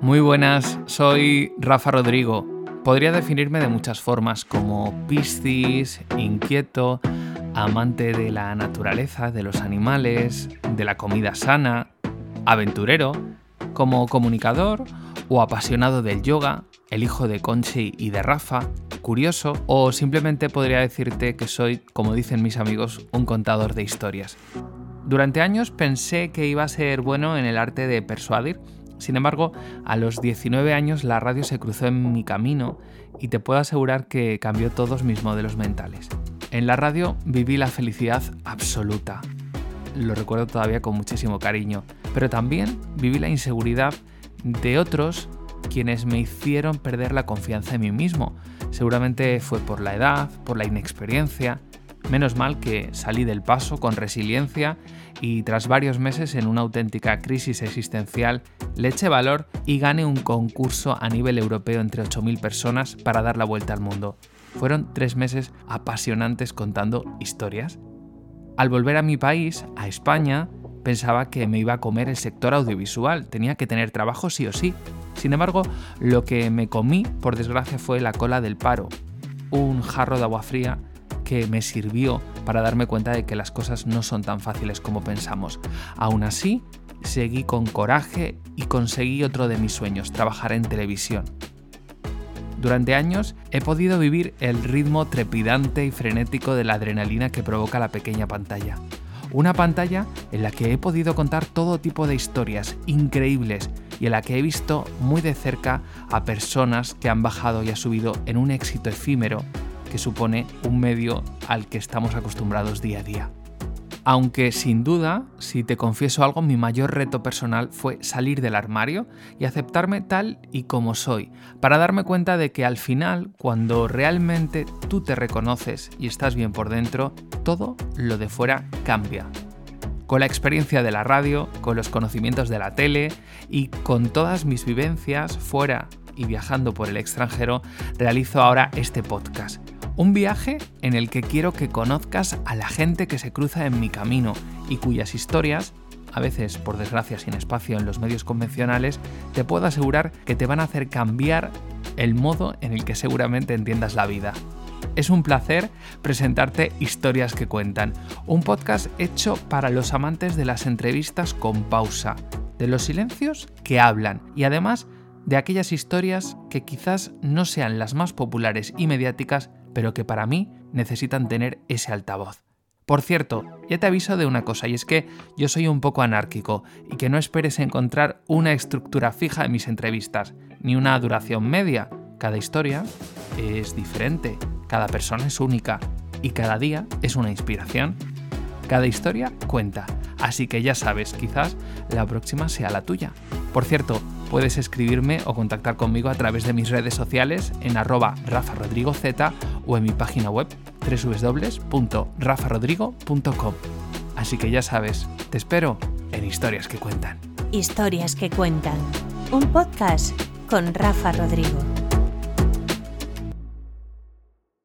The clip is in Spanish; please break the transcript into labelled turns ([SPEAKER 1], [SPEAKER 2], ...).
[SPEAKER 1] Muy buenas, soy Rafa Rodrigo. Podría definirme de muchas formas, como piscis, inquieto, amante de la naturaleza, de los animales, de la comida sana, aventurero, como comunicador o apasionado del yoga, el hijo de Conchi y de Rafa, curioso o simplemente podría decirte que soy, como dicen mis amigos, un contador de historias. Durante años pensé que iba a ser bueno en el arte de persuadir, sin embargo, a los 19 años la radio se cruzó en mi camino y te puedo asegurar que cambió todos mis modelos mentales. En la radio viví la felicidad absoluta. Lo recuerdo todavía con muchísimo cariño, pero también viví la inseguridad de otros quienes me hicieron perder la confianza en mí mismo. Seguramente fue por la edad, por la inexperiencia. Menos mal que salí del paso con resiliencia y tras varios meses en una auténtica crisis existencial le eché valor y gané un concurso a nivel europeo entre 8.000 personas para dar la vuelta al mundo. Fueron tres meses apasionantes contando historias. Al volver a mi país, a España, pensaba que me iba a comer el sector audiovisual, tenía que tener trabajo sí o sí. Sin embargo, lo que me comí, por desgracia, fue la cola del paro, un jarro de agua fría que me sirvió para darme cuenta de que las cosas no son tan fáciles como pensamos. Aún así, seguí con coraje y conseguí otro de mis sueños, trabajar en televisión. Durante años he podido vivir el ritmo trepidante y frenético de la adrenalina que provoca la pequeña pantalla. Una pantalla en la que he podido contar todo tipo de historias increíbles y en la que he visto muy de cerca a personas que han bajado y han subido en un éxito efímero que supone un medio al que estamos acostumbrados día a día. Aunque sin duda, si te confieso algo, mi mayor reto personal fue salir del armario y aceptarme tal y como soy, para darme cuenta de que al final, cuando realmente tú te reconoces y estás bien por dentro, todo lo de fuera cambia. Con la experiencia de la radio, con los conocimientos de la tele y con todas mis vivencias fuera y viajando por el extranjero, realizo ahora este podcast un viaje en el que quiero que conozcas a la gente que se cruza en mi camino y cuyas historias, a veces por desgracia sin espacio en los medios convencionales, te puedo asegurar que te van a hacer cambiar el modo en el que seguramente entiendas la vida. Es un placer presentarte Historias que Cuentan, un podcast hecho para los amantes de las entrevistas con pausa, de los silencios que hablan y además de aquellas historias que quizás no sean las más populares y mediáticas, pero que para mí necesitan tener ese altavoz. Por cierto, ya te aviso de una cosa, y es que yo soy un poco anárquico, y que no esperes encontrar una estructura fija en mis entrevistas, ni una duración media. Cada historia es diferente, cada persona es única, y cada día es una inspiración. Cada historia cuenta, así que ya sabes, quizás la próxima sea la tuya. Por cierto, puedes escribirme o contactar conmigo a través de mis redes sociales en arroba rafarodrigoz o en mi página web www.rafarodrigo.com. Así que ya sabes, te espero en Historias que Cuentan.
[SPEAKER 2] Historias que Cuentan, un podcast con Rafa Rodrigo.